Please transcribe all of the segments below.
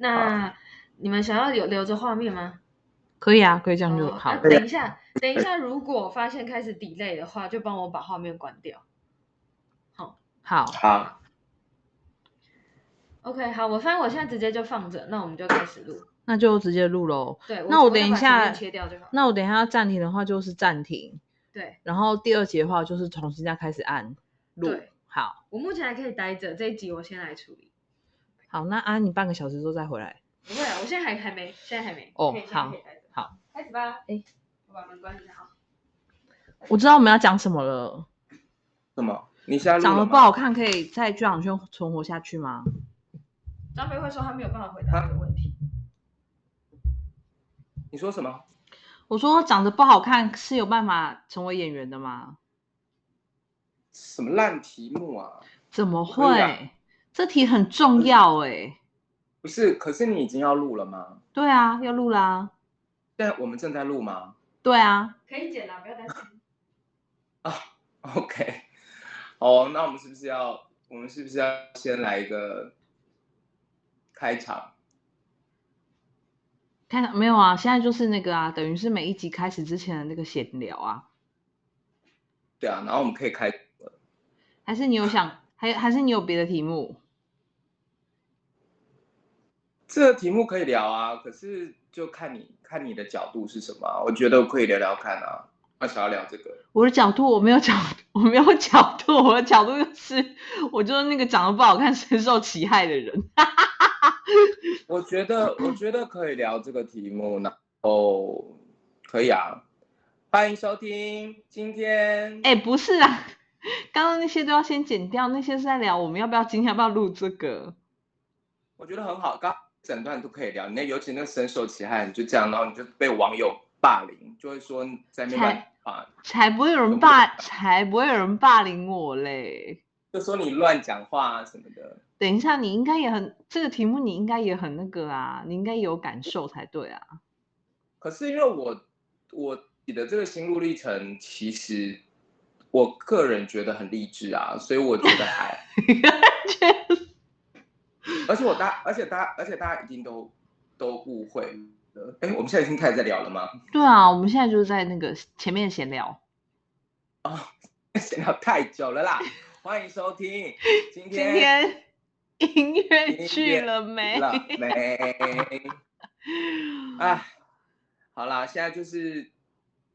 那你们想要有留着画面吗？可以啊，可以这样就好。哦啊、等一下，等一下，如果发现开始 delay 的话，就帮我把画面关掉。好，好，好。OK，好，我发现我现在直接就放着，那我们就开始录。那就直接录喽。对，那我等一下切掉就好。那我等一下要暂停的话就是暂停。对。然后第二集的话就是重新再开始按录。对，好。我目前还可以待着，这一集我先来处理。好，那按你半个小时之后再回来。不会啊，我现在还还没，现在还没。哦，好。好，开始吧。哎，我把门关一下。好。我知道我们要讲什么了。什么？你现在长得不好看，可以在剧场圈存活下去吗？张飞会说他没有办法回答这个问题。你说什么？我说长得不好看是有办法成为演员的吗？什么烂题目啊？怎么会？啊、这题很重要哎、欸。不是，可是你已经要录了吗？对啊，要录啦。现在我们正在录吗？对啊。可以剪了，不要担心。啊，OK。哦，那我们是不是要，我们是不是要先来一个开场？开场没有啊，现在就是那个啊，等于是每一集开始之前的那个闲聊啊。对啊，然后我们可以开。还是你有想，还还是你有别的题目？这个题目可以聊啊，可是就看你看你的角度是什么。我觉得可以聊聊看啊。我想要聊这个。我的角度我没有角，我没有角度，我的角度就是，我就是那个长得不好看、深受其害的人。我觉得，我觉得可以聊这个题目呢。哦，可以啊。欢迎收听今天。哎，不是啊。刚刚那些都要先剪掉，那些是在聊我们要不要今天要不要录这个？我觉得很好，刚整段都可以聊。那尤其那个深受其害，你就这样，然后你就被网友霸凌，就会说在那边啊，才不会有人霸，才不会有人霸凌我嘞。就说你乱讲话啊什么的。等一下，你应该也很这个题目，你应该也很那个啊，你应该有感受才对啊。可是因为我我你的这个心路历程，其实。我个人觉得很励志啊，所以我觉得还，而且我大，而且大家，而且大家一定都都误会了。哎，我们现在已经开始在聊了吗？对啊，我们现在就是在那个前面闲聊。哦，闲聊太久了啦！欢迎收听 今天，今天音乐去了没？了没？哎，好啦，现在就是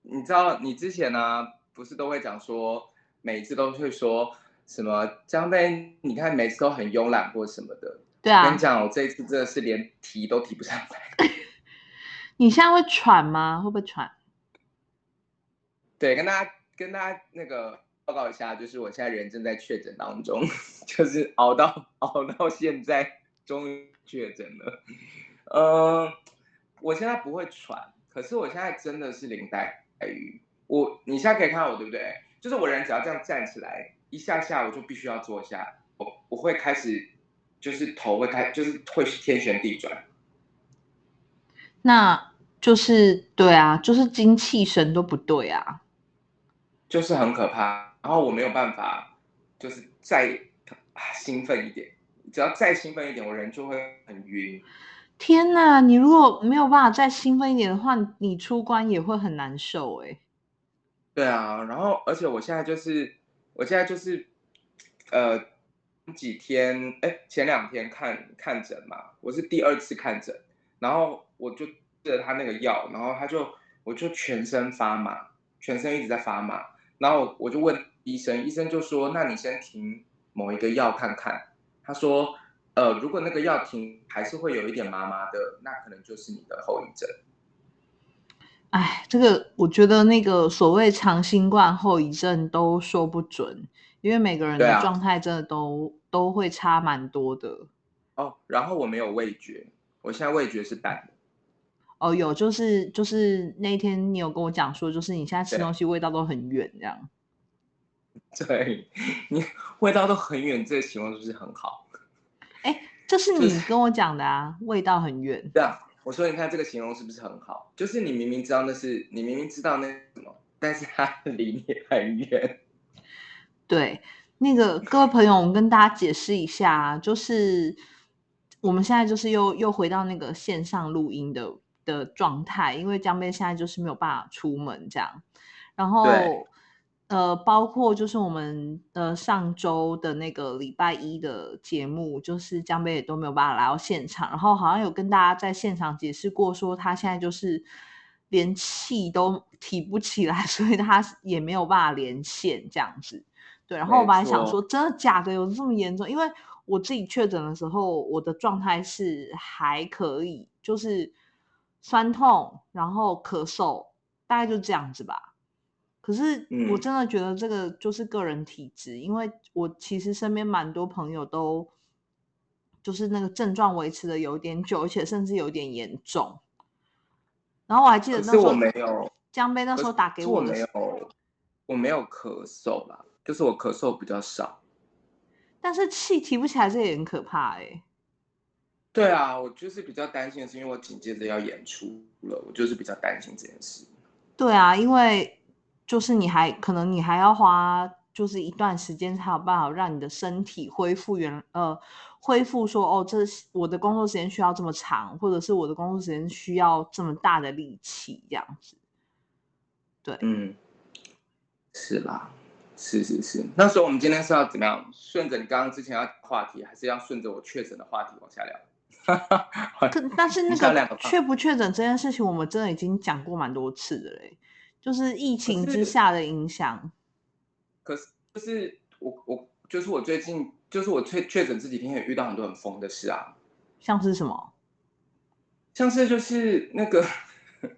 你知道，你之前呢、啊？不是都会讲说，每次都会说什么张飞，你看每次都很慵懒或什么的。对啊。跟你讲，我这一次真的是连提都提不上来。你现在会喘吗？会不会喘？对，跟大家跟大家那个报告一下，就是我现在人正在确诊当中，就是熬到熬到现在，终于确诊了。嗯、呃，我现在不会喘，可是我现在真的是林黛玉。我你现在可以看到我对不对？就是我人只要这样站起来一下下，我就必须要坐下。我我会开始，就是头会开，就是会天旋地转。那就是对啊，就是精气神都不对啊，就是很可怕。然后我没有办法，就是再兴奋一点，只要再兴奋一点，我人就会很晕。天哪，你如果没有办法再兴奋一点的话，你出关也会很难受哎。对啊，然后而且我现在就是，我现在就是，呃，几天哎，前两天看看诊嘛，我是第二次看诊，然后我就吃了他那个药，然后他就我就全身发麻，全身一直在发麻，然后我就问医生，医生就说，那你先停某一个药看看，他说，呃，如果那个药停还是会有一点麻麻的，那可能就是你的后遗症。哎，这个我觉得那个所谓长新冠后遗症都说不准，因为每个人的状态真的都、啊、都会差蛮多的。哦，然后我没有味觉，我现在味觉是淡的。哦，有，就是就是那天你有跟我讲说，就是你现在吃东西味道都很远，这样。对，你味道都很远，这个情况是不是很好？哎，这是你跟我讲的啊，就是、味道很远。对啊。我说，你看这个形容是不是很好？就是你明明知道那是你明明知道那什么，但是它离你很远。对，那个各位朋友，我们跟大家解释一下，就是我们现在就是又又回到那个线上录音的的状态，因为江边现在就是没有办法出门这样，然后呃，包括就是我们呃上周的那个礼拜一的节目，就是江北也都没有办法来到现场，然后好像有跟大家在现场解释过，说他现在就是连气都提不起来，所以他也没有办法连线这样子。对，然后我本来想说，真的假的有这么严重？因为我自己确诊的时候，我的状态是还可以，就是酸痛，然后咳嗽，大概就这样子吧。可是我真的觉得这个就是个人体质，嗯、因为我其实身边蛮多朋友都就是那个症状维持的有点久，而且甚至有点严重。然后我还记得那时候我没有江杯那时候打给我的时候，我没有，我没有咳嗽啦。就是我咳嗽比较少，但是气提不起来，这也很可怕哎、欸。对啊，我就是比较担心的是，因为我紧接着要演出了，我就是比较担心这件事。对啊，因为就是你还可能你还要花就是一段时间才有办法让你的身体恢复原呃恢复说哦，这我的工作时间需要这么长，或者是我的工作时间需要这么大的力气这样子。对，嗯，是啦。是是是，那时候我们今天是要怎么样？顺着你刚刚之前要话题，还是要顺着我确诊的话题往下聊？可但是那个确不确诊这件事情，我们真的已经讲过蛮多次的嘞，就是疫情之下的影响。可是，就是我我就是我最近就是我确确诊这几天也遇到很多很疯的事啊，像是什么？像是就是那个，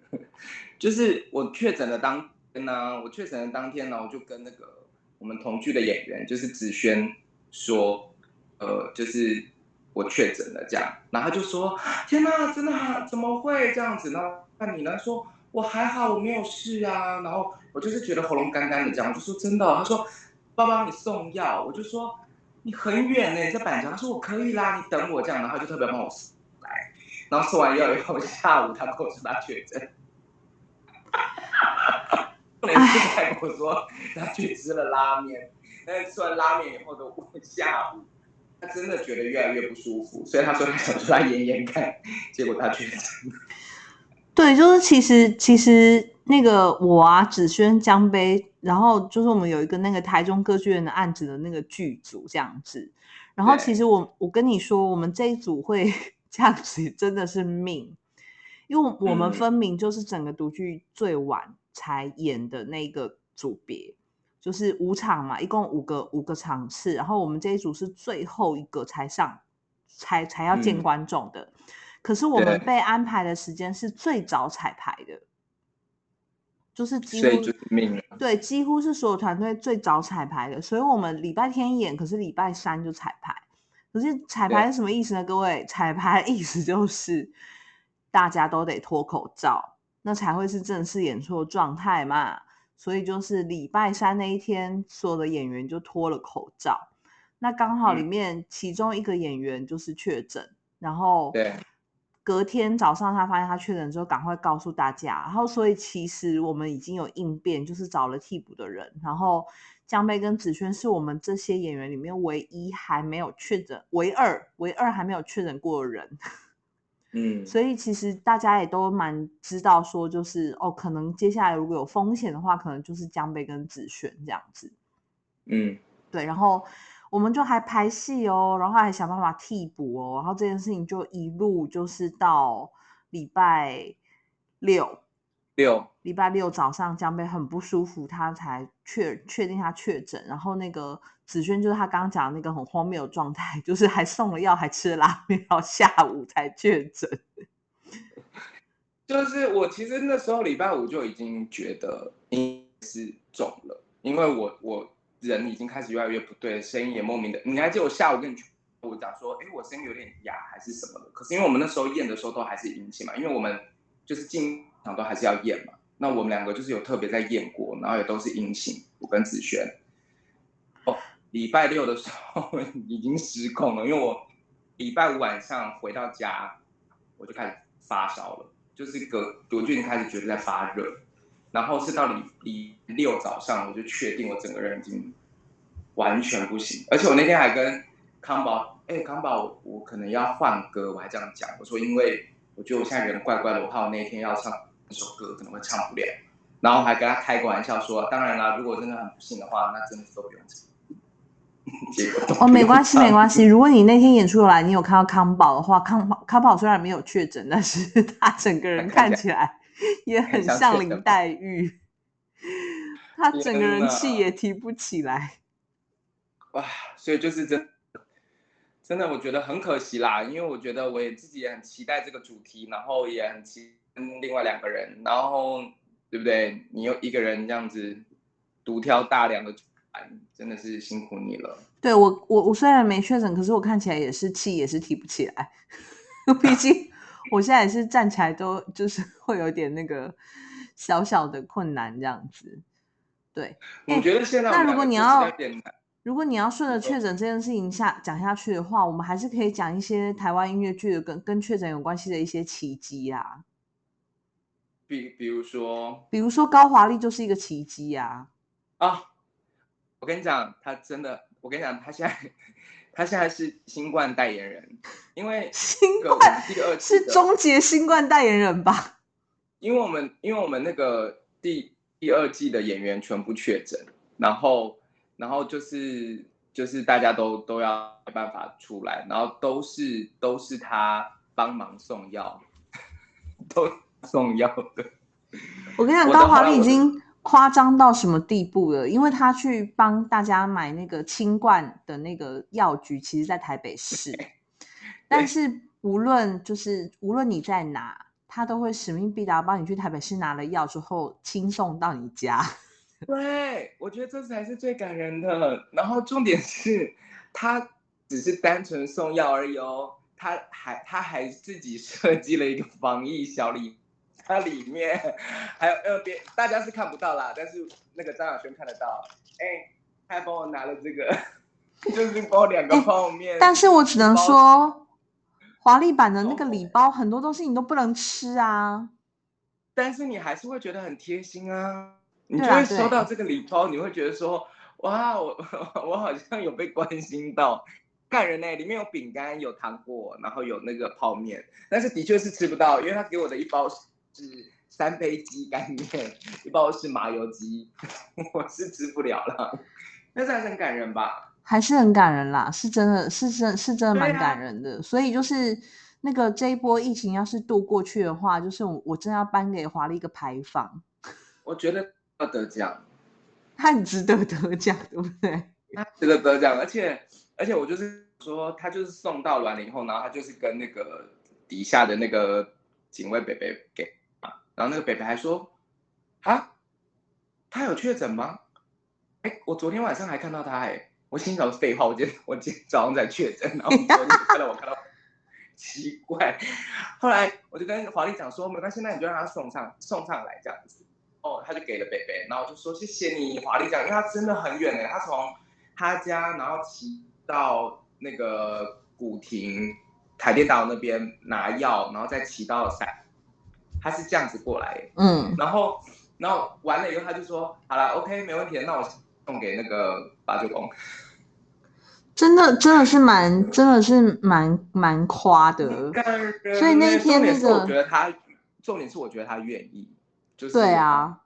就是我确诊的当天呢、啊，我确诊的当天呢、啊，我就跟那个。我们同剧的演员就是子轩说，呃，就是我确诊了这样，然后他就说，天哪，真的怎么会这样子呢？那你呢？说我还好，我没有事啊。然后我就是觉得喉咙干干的这样，我就说真的。他说，爸爸你送药，我就说你很远呢，你在板桥。他说我可以啦，你等我这样，然后就特别帮我送来，然后送完药以后，下午他跟我说 他确诊。每次还跟我说他去吃了拉面，但是吃完拉面以后的下午，他真的觉得越来越不舒服，所以他说他想出来演演看，结果他确诊。对，就是其实其实那个我啊，子轩、江杯，然后就是我们有一个那个台中歌剧院的案子的那个剧组这样子，然后其实我我跟你说，我们这一组会 这样子真的是命，因为我们分明就是整个独剧最晚。嗯才演的那个组别就是五场嘛，一共五个五个场次，然后我们这一组是最后一个才上，才才要见观众的。嗯、可是我们被安排的时间是最早彩排的，就是几乎对，几乎是所有团队最早彩排的，所以我们礼拜天演，可是礼拜三就彩排。可是彩排是什么意思呢？各位，彩排的意思就是大家都得脱口罩。那才会是正式演出的状态嘛，所以就是礼拜三那一天，所有的演员就脱了口罩。那刚好里面其中一个演员就是确诊，嗯、然后隔天早上他发现他确诊之后，赶快告诉大家。然后所以其实我们已经有应变，就是找了替补的人。然后江贝跟子萱是我们这些演员里面唯一还没有确诊，唯二唯二还没有确诊过的人。嗯，所以其实大家也都蛮知道，说就是哦，可能接下来如果有风险的话，可能就是江贝跟子萱这样子。嗯，对，然后我们就还排戏哦，然后还想办法替补哦，然后这件事情就一路就是到礼拜六。六礼拜六早上，江贝很不舒服，他才确确定他确诊。然后那个子萱就是他刚刚讲的那个很荒谬的状态，就是还送了药，还吃了拉面，到下午才确诊。就是我其实那时候礼拜五就已经觉得应该是中了，因为我我人已经开始越来越不对，声音也莫名的。你还记得我下午跟你我讲说，哎，我声音有点哑还是什么的？可是因为我们那时候验的时候都还是阴性嘛，因为我们就是进。都还是要验嘛，那我们两个就是有特别在验过，然后也都是阴性。我跟子轩，哦，礼拜六的时候已经失控了，因为我礼拜五晚上回到家，我就开始发烧了，就是个我就已经开始觉得在发热，然后是到礼礼六早上，我就确定我整个人已经完全不行，而且我那天还跟康宝哎，康宝，我可能要换歌，我还这样讲，我说因为我觉得我现在人怪怪的，我怕我那天要唱一首歌可能会唱不了，然后还跟他开个玩笑说，当然啦，如果真的很不幸的话，那真的是都不用唱。哦，没关系，没关系。如果你那天演出来，你有看到康宝的话，康宝康宝虽然没有确诊，但是他整个人看起来 也很像林黛玉，她整个人气也提不起来。哇，所以就是真真的，我觉得很可惜啦，因为我觉得我也自己也很期待这个主题，然后也很期待另外两个人，然后对不对？你又一个人这样子独挑大梁的。真的是辛苦你了。对我，我我虽然没确诊，可是我看起来也是气，也是提不起来。毕竟我现在也是站起来都就是 会有点那个小小的困难这样子。对，我觉得现在那如果你要如果你要顺着确诊这件事情下讲下去的话，我们还是可以讲一些台湾音乐剧的跟跟确诊有关系的一些奇迹啊。比比如说，比如说高华丽就是一个奇迹呀。啊。我跟你讲，他真的，我跟你讲，他现在，他现在是新冠代言人，因为新冠第二是终结新冠代言人吧？因为我们，因为我们那个第第二季的演员全部确诊，然后，然后就是就是大家都都要没办法出来，然后都是都是他帮忙送药，都送药的。我跟你讲，高华丽已经。夸张到什么地步了？因为他去帮大家买那个清冠的那个药局，其实在台北市。但是无论就是无论你在哪，他都会使命必达，帮你去台北市拿了药之后，亲送到你家。对，我觉得这才是最感人的。然后重点是，他只是单纯送药而已哦，他还他还自己设计了一个防疫小礼。它里面还有呃别，大家是看不到啦，但是那个张亚轩看得到。哎、欸，他还帮我拿了这个，就是包两个泡面、欸。但是我只能说，华丽版的那个礼包很多东西你都不能吃啊。但是你还是会觉得很贴心啊，你就会收到这个礼包，你会觉得说，哇，我 我好像有被关心到，感人呢。里面有饼干，有糖果，然后有那个泡面，但是的确是吃不到，因为他给我的一包。是三杯鸡干面，一包是麻油鸡，我是吃不了了。但是还是很感人吧？还是很感人啦，是真的是真是真的蛮感人的。啊、所以就是那个这一波疫情要是度过去的话，就是我我真要颁给华丽一个牌坊。我觉得要得奖，他很值得得奖，对不对？他值得得奖，而且而且我就是说，他就是送到完了以后，然后他就是跟那个底下的那个警卫北北给。然后那个北北还说：“啊，他有确诊吗？哎，我昨天晚上还看到他哎，我心想废话，我今天我今天早上在确诊，然后昨天看到我看到，奇怪。后来我就跟华丽讲说，没关系，那你就让他送上送上来这样子。哦，他就给了北北，然后我就说谢谢你，华丽讲，因为他真的很远哎，他从他家然后骑到那个古亭台电大楼那边拿药，然后再骑到山。”他是这样子过来，嗯，然后，然后完了以后，他就说：“好了，OK，没问题，那我送给那个八九公。”真的，真的是蛮，真的是蛮蛮夸的。所以那一天那个，我觉得他重点是，我觉得他愿意，就是对啊，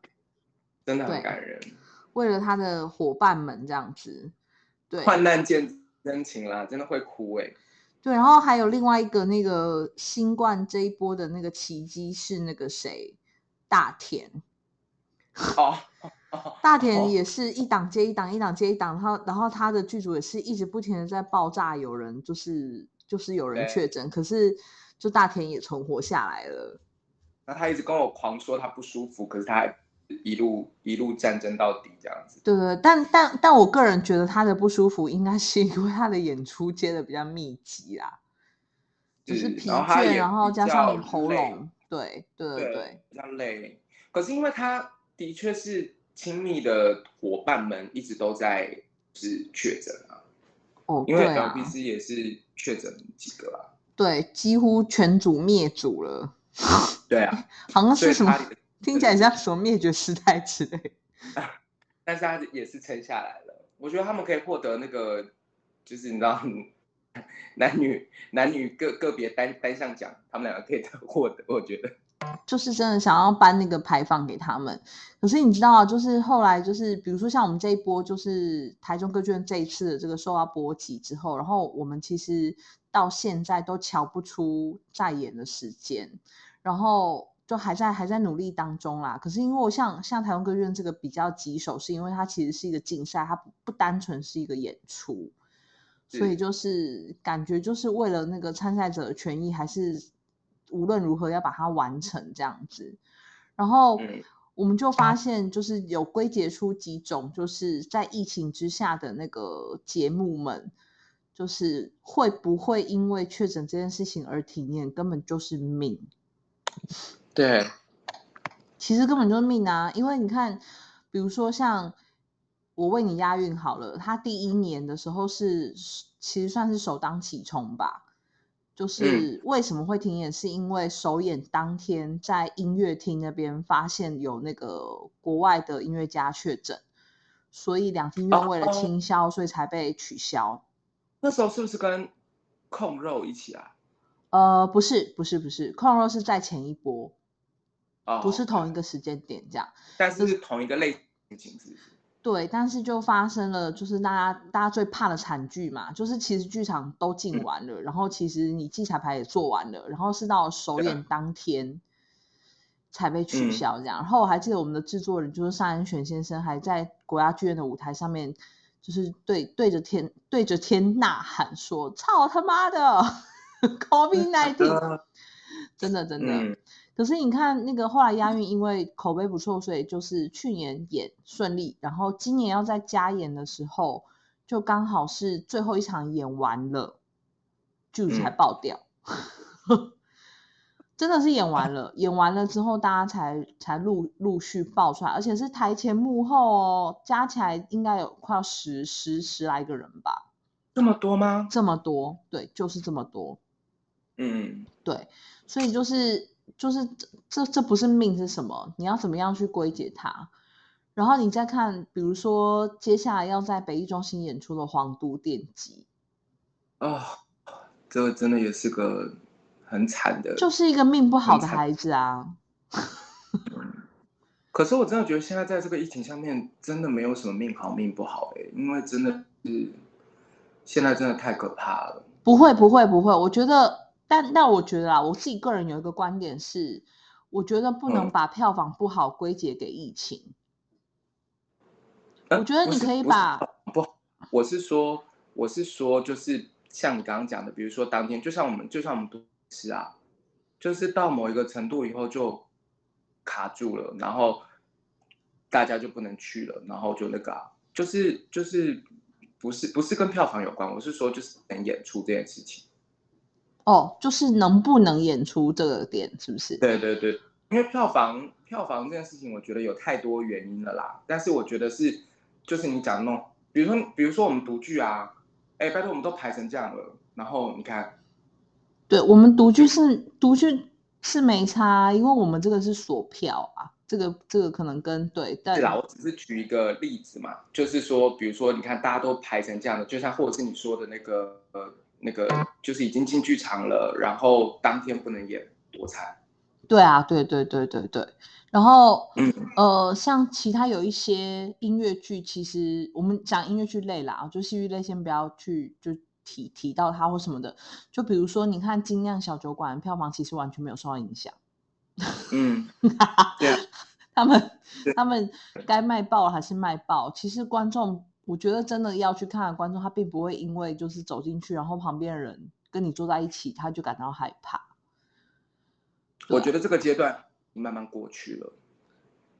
真的很感人。为了他的伙伴们这样子，对，患难见真情啦，真的会哭哎、欸。对，然后还有另外一个那个新冠这一波的那个奇迹是那个谁，大田。哦，大田也是一档接一档，一档接一档，然后然后他的剧组也是一直不停的在爆炸，有人就是就是有人确诊，可是就大田也存活下来了。那他一直跟我狂说他不舒服，可是他还。一路一路战争到底这样子，对对，但但但我个人觉得他的不舒服，应该是因为他的演出接的比较密集啦，就是疲倦，然后，然后加上你喉咙，对对对对，比较累。可是因为他的确是亲密的伙伴们一直都在是确诊啊，哦，因为 LPC 也是确诊几个啊，对，几乎全组灭组了，对啊，好像是什么。听起来像什么灭绝师太之类，但是他也是撑下来了。我觉得他们可以获得那个，就是你知道，男女男女个个别单单项奖，他们两个可以获得，我觉得。就是真的想要颁那个牌坊给他们，可是你知道啊，就是后来就是比如说像我们这一波，就是台中歌剧院这一次的这个受到波及之后，然后我们其实到现在都瞧不出再演的时间，然后就还在还在努力当中啦。可是因为我像像台中歌剧院这个比较棘手，是因为它其实是一个竞赛，它不不单纯是一个演出，所以就是感觉就是为了那个参赛者的权益还是。无论如何要把它完成这样子，然后我们就发现，就是有归结出几种，就是在疫情之下的那个节目们，就是会不会因为确诊这件事情而停演，根本就是命。对，其实根本就是命啊！因为你看，比如说像我为你押韵好了，他第一年的时候是其实算是首当其冲吧。就是为什么会停演，是因为首演当天在音乐厅那边发现有那个国外的音乐家确诊，所以两厅院为了清消，所以才被取消。那时候是不是跟控肉一起啊？呃，不是，不是，不是，控肉是在前一波，不是同一个时间点这样，但是是同一个类型，是不是？对，但是就发生了，就是大家大家最怕的惨剧嘛，就是其实剧场都进完了，嗯、然后其实你记彩排也做完了，然后是到首演当天才被取消这样。嗯、然后我还记得我们的制作人就是尚恩选先生，还在国家剧院的舞台上面，就是对对着天对着天呐喊说：“操他妈的，COVID-19！” 真的真的。嗯可是你看，那个后来押韵因为口碑不错，所以就是去年演顺利，然后今年要在加演的时候，就刚好是最后一场演完了，剧组才爆掉，嗯、真的是演完了，演完了之后大家才才陆陆续爆出来，而且是台前幕后哦，加起来应该有快要十十十来个人吧？这么多吗？这么多，对，就是这么多，嗯，对，所以就是。就是这这这不是命是什么？你要怎么样去归结它？然后你再看，比如说接下来要在北艺中心演出的《皇都电击》哦，这个真的也是个很惨的，就是一个命不好的孩子啊。可是我真的觉得现在在这个疫情下面，真的没有什么命好命不好哎，因为真的是现在真的太可怕了。不会不会不会，我觉得。但但我觉得啊，我自己个人有一个观点是，我觉得不能把票房不好归结给疫情。嗯、我觉得你可以把不，我是说，我是说，就是像你刚刚讲的，比如说当天，就像我们，就像我们都是啊，就是到某一个程度以后就卡住了，然后大家就不能去了，然后就那个、啊，就是就是不是不是跟票房有关，我是说就是能演出这件事情。哦，就是能不能演出这个点，是不是？对对对，因为票房票房这件事情，我觉得有太多原因了啦。但是我觉得是，就是你讲的那种，比如说比如说我们独剧啊，哎，拜托我们都排成这样了，然后你看，对我们独剧是独剧是没差，因为我们这个是锁票啊，这个这个可能跟对，但是啦，我只是举一个例子嘛，就是说，比如说你看大家都排成这样的，就像或者是你说的那个呃。那个就是已经进剧场了，然后当天不能演，多惨！对啊，对对对对对。然后，嗯呃，像其他有一些音乐剧，其实我们讲音乐剧类啦，就戏剧类先不要去就提提到它或什么的。就比如说，你看精酿小酒馆票房其实完全没有受到影响。嗯，对啊，他们他们该卖爆还是卖爆，其实观众。我觉得真的要去看的观众，他并不会因为就是走进去，然后旁边的人跟你坐在一起，他就感到害怕。我觉得这个阶段慢慢过去了。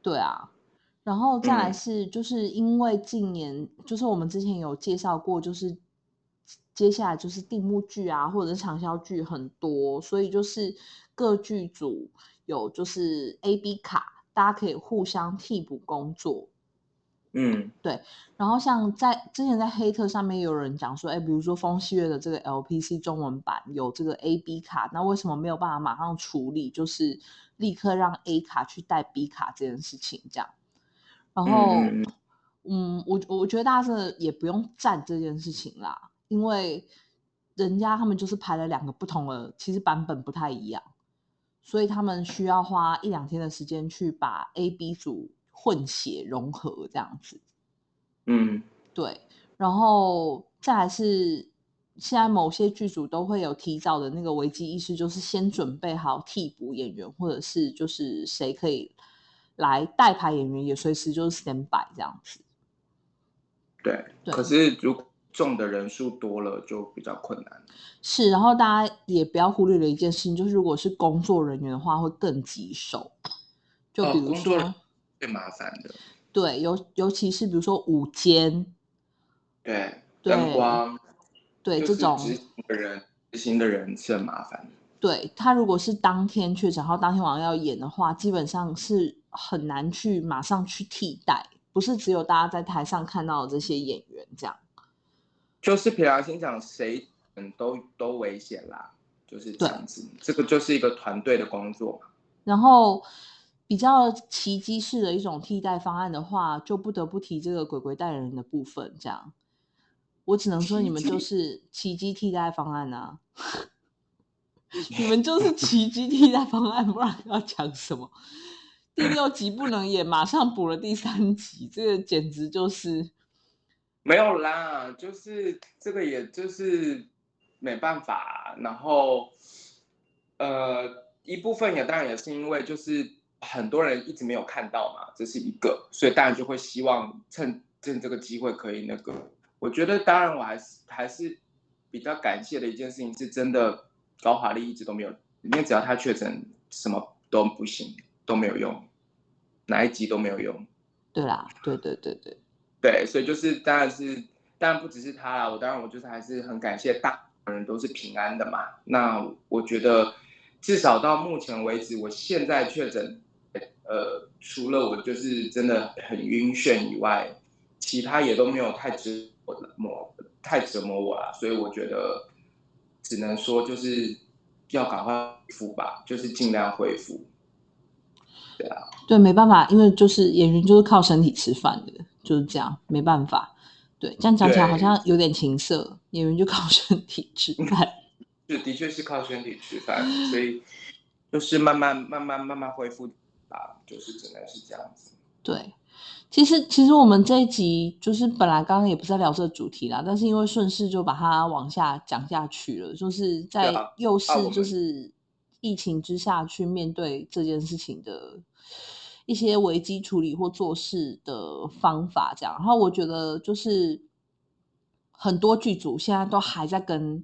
对啊，然后再来是，就是因为近年，嗯、就是我们之前有介绍过，就是接下来就是定目剧啊，或者是长销剧很多，所以就是各剧组有就是 A、B 卡，大家可以互相替补工作。嗯，对。然后像在之前在黑特上面有人讲说，哎，比如说风细月的这个 LPC 中文版有这个 A B 卡，那为什么没有办法马上处理，就是立刻让 A 卡去带 B 卡这件事情？这样。然后，嗯，嗯，我我觉得大家真的也不用赞这件事情啦，因为人家他们就是排了两个不同的，其实版本不太一样，所以他们需要花一两天的时间去把 A、B 组混血融合这样子。嗯，对，然后再来是现在某些剧组都会有提早的那个危机意识，就是先准备好替补演员，或者是就是谁可以来代排演员，也随时就是 stand by 这样子。对，对可是如果中的人数多了，就比较困难。是，然后大家也不要忽略了一件事情，就是如果是工作人员的话，会更棘手。就比如说，哦、最麻烦的。对，尤尤其是比如说午间，对，对灯光，对这种执行的人，执行的人是很麻烦的。对，他如果是当天确诊，然后当天晚上要演的话，基本上是很难去马上去替代。不是只有大家在台上看到的这些演员这样，就是平常心讲，谁嗯都都危险啦，就是这样子。这个就是一个团队的工作。然后比较奇迹式的一种替代方案的话，就不得不提这个鬼鬼代言人的部分。这样，我只能说你们就是奇迹替代方案啊！你们就是奇迹替代方案，不然要讲什么？第六集不能演，马上补了第三集，这个简直就是没有啦，就是这个，也就是没办法。然后，呃，一部分也当然也是因为就是很多人一直没有看到嘛，这是一个，所以当然就会希望趁趁这个机会可以那个。我觉得当然我还是还是比较感谢的一件事情，是真的高华丽一直都没有，因为只要他确诊，什么都不行。都没有用，哪一集都没有用。对啦，对对对对对，所以就是当然是，当然不只是他啦，我当然我就是还是很感谢大部分人都是平安的嘛。那我觉得至少到目前为止，我现在确诊，呃，除了我就是真的很晕眩以外，其他也都没有太折磨，太折磨我了。所以我觉得只能说就是要赶快恢复吧，就是尽量恢复。对啊，对，没办法，因为就是演员就是靠身体吃饭的，就是这样，没办法。对，这样讲起来好像有点情色，演员就靠身体吃 饭。是，的确是靠身体吃饭，所以就是慢慢、慢慢、慢慢恢复啊，就是只能是这样子。对，其实其实我们这一集就是本来刚刚也不是在聊这个主题啦，但是因为顺势就把它往下讲下去了，就是在又是就是疫情之下去面对这件事情的。一些危机处理或做事的方法，这样。然后我觉得就是很多剧组现在都还在跟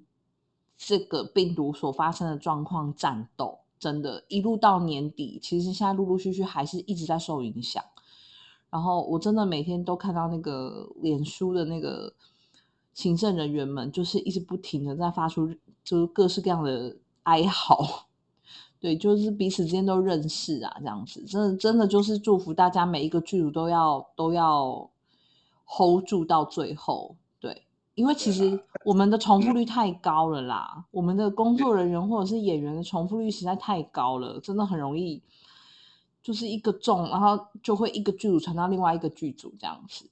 这个病毒所发生的状况战斗，真的，一路到年底，其实现在陆陆续续还是一直在受影响。然后我真的每天都看到那个脸书的那个行政人员们，就是一直不停的在发出就是各式各样的哀嚎。对，就是彼此之间都认识啊，这样子，真的真的就是祝福大家每一个剧组都要都要 hold 住到最后。对，因为其实我们的重复率太高了啦，我们的工作人员或者是演员的重复率实在太高了，真的很容易就是一个中，然后就会一个剧组传到另外一个剧组这样子。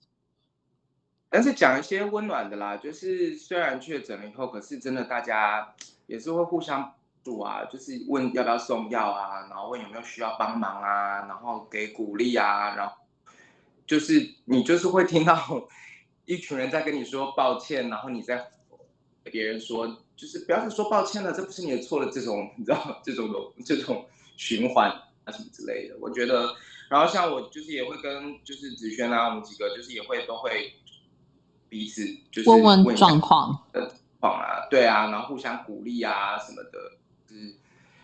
但是讲一些温暖的啦，就是虽然确诊了以后，可是真的大家也是会互相。啊，就是问要不要送药啊，然后问有没有需要帮忙啊，然后给鼓励啊，然后就是你就是会听到一群人在跟你说抱歉，然后你在别人说，就是不要再说抱歉了，这不是你的错了，这种你知道这种这种循环啊什么之类的，我觉得，然后像我就是也会跟就是子轩啊，我们几个就是也会都会彼此就是问问状况的况啊，对啊，然后互相鼓励啊什么的。是，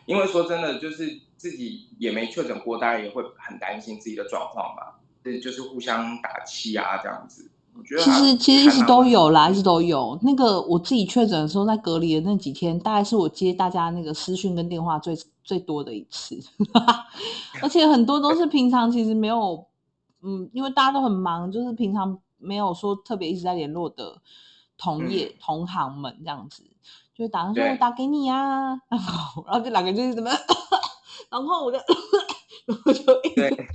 因为说真的，就是自己也没确诊过，当然也会很担心自己的状况嘛。对，就是互相打气啊，这样子。我觉得其实其实一直都有啦，一直都有。那个我自己确诊的时候，在隔离的那几天，大概是我接大家那个私讯跟电话最最多的一次，而且很多都是平常其实没有，嗯，因为大家都很忙，就是平常没有说特别一直在联络的同业、嗯、同行们这样子。就打算说我打给你呀、啊，然后然后这两个就是怎么，然后我就 然后就对，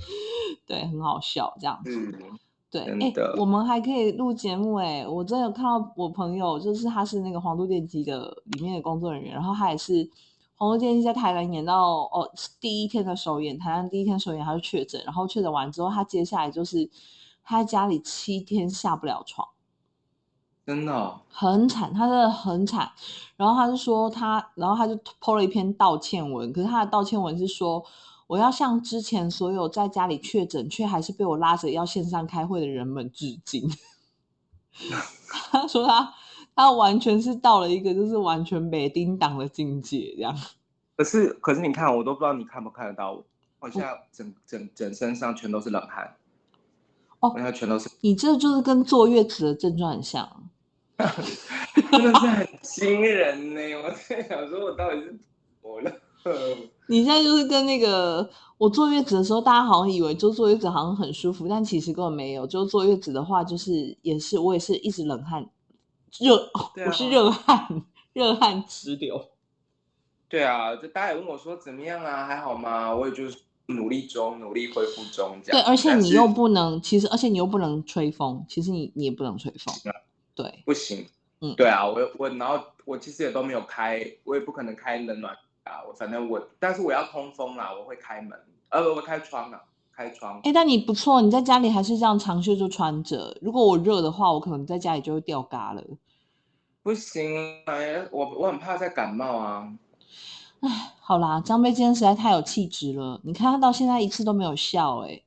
对，很好笑这样子，嗯，对，哎、欸，我们还可以录节目哎、欸！我真的有看到我朋友，就是他是那个黄都电机的里面的工作人员，然后他也是黄都电机在台南演到哦第一天的首演，台南第一天首演他就确诊，然后确诊完之后，他接下来就是他在家里七天下不了床，真的、哦、很惨，他真的很惨。然后他就说他，然后他就 po 了一篇道歉文，可是他的道歉文是说。我要向之前所有在家里确诊却还是被我拉着要线上开会的人们致敬。他说他他完全是到了一个就是完全没叮当的境界这样。可是可是你看我都不知道你看不看得到我，我现在整整整身上全都是冷汗。哦，现在全都是。你这就是跟坐月子的症状很像。真的是很惊人呢！我在想说，我到底是怎么了。你现在就是跟那个我坐月子的时候，大家好像以为就坐月子好像很舒服，但其实根本没有。就坐月子的话，就是也是我也是一直冷汗，热、啊、我是热汗，热汗直流。对啊，就大家也问我说怎么样啊，还好吗？我也就是努力中，努力恢复中这样。对，而且你又不能，其实而且你又不能吹风，其实你你也不能吹风。对，不行。嗯，对啊，我我然后我其实也都没有开，我也不可能开冷暖。啊，我反正我，但是我要通风啦，我会开门，呃，我开窗啊，开窗。哎，但你不错，你在家里还是这样长袖就穿着。如果我热的话，我可能在家里就会掉嘎了。不行，哎，我我很怕再感冒啊。哎，好啦，张飞今天实在太有气质了，你看他到现在一次都没有笑，哎，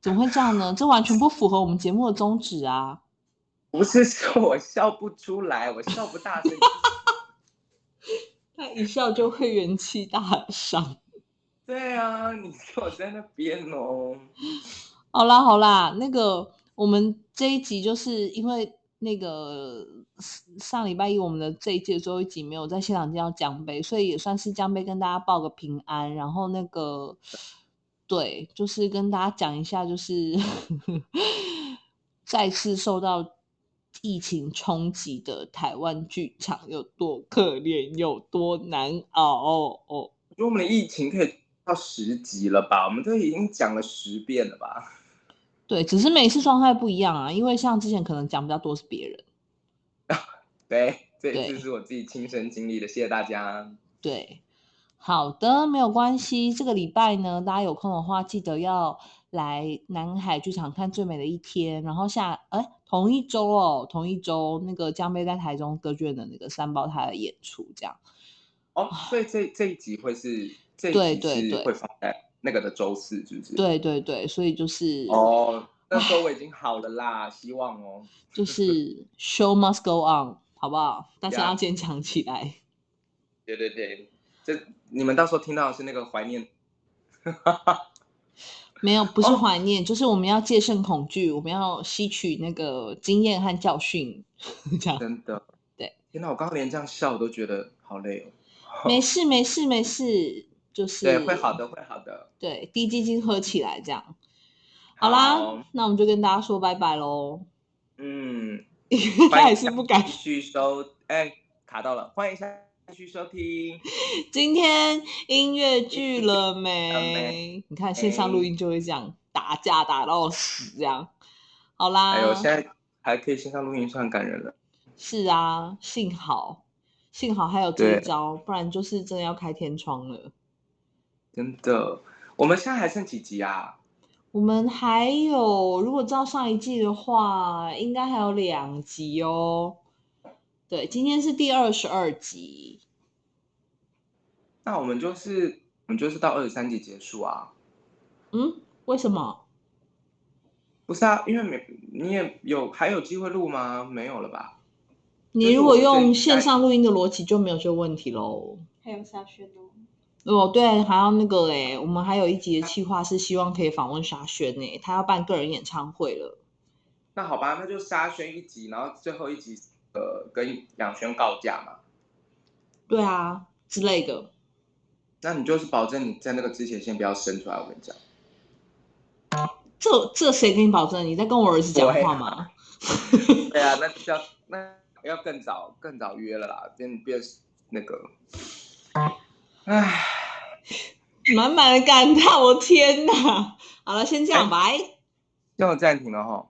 怎么会这样呢？这完全不符合我们节目的宗旨啊。不是说我笑不出来，我笑不大声。他一笑就会元气大伤。对啊，你坐在那边哦。好啦好啦，那个我们这一集就是因为那个上礼拜一我们的这一届最后一集没有在现场见到江杯，所以也算是江杯跟大家报个平安。然后那个对，就是跟大家讲一下，就是 再次受到。疫情冲击的台湾剧场有多可怜，有多难熬哦！我觉得我们的疫情可以到十集了吧？我们都已经讲了十遍了吧？对，只是每次状态不一样啊。因为像之前可能讲比较多是别人。对，这一次是我自己亲身经历的，谢谢大家。对，好的，没有关系。这个礼拜呢，大家有空的话，记得要来南海剧场看《最美的一天》，然后下哎。同一周哦，同一周那个江杯在台中歌剧院的那个三胞胎的演出，这样。哦，所以这这一集会是这一集是会放在那个的周四，是不是？对对对，所以就是哦，那时候我已经好了啦，希望哦。就是 show must go on，好不好？大家要坚强起来。对对对，这你们到时候听到的是那个怀念。没有，不是怀念，哦，就是我们要戒慎恐惧，我们要吸取那个经验和教训，这样。真的，对。天哪，我刚刚连这样笑我都觉得好累哦。没 事，没事，没事，就是。对，会好的，会好的。对，滴鸡精喝起来，这样。好啦好，那我们就跟大家说拜拜喽。嗯。他还是不敢。继续收，哎，卡到了，欢迎一下。继续收听，今天音乐剧了没？你看线上录音就会这样打架打到死这样。好啦，哎呦，现在还可以线上录音，算感人了。是啊，幸好幸好还有这一招，不然就是真的要开天窗了。真的，我们现在还剩几集啊？我们还有，如果照上一季的话，应该还有两集哦。对，今天是第二十二集，那我们就是我们就是到二十三集结束啊。嗯，为什么？不是啊，因为没你也有还有机会录吗？没有了吧？你如果用线上录音的逻辑就没有这个问题喽。还有沙宣哦。哦，对，还要那个哎，我们还有一集的计划是希望可以访问沙宣诶，他要办个人演唱会了。那好吧，那就沙宣一集，然后最后一集。呃，跟杨轩告假嘛？对啊，之类的。那你就是保证你在那个之前先不要生出来，我跟你讲。这这谁给你保证？你在跟我儿子讲话吗？对啊，那就要那要更早更早约了啦，变变那个。唉，满满的感叹，我天哪！好了，先这样，拜。要我暂停了哈。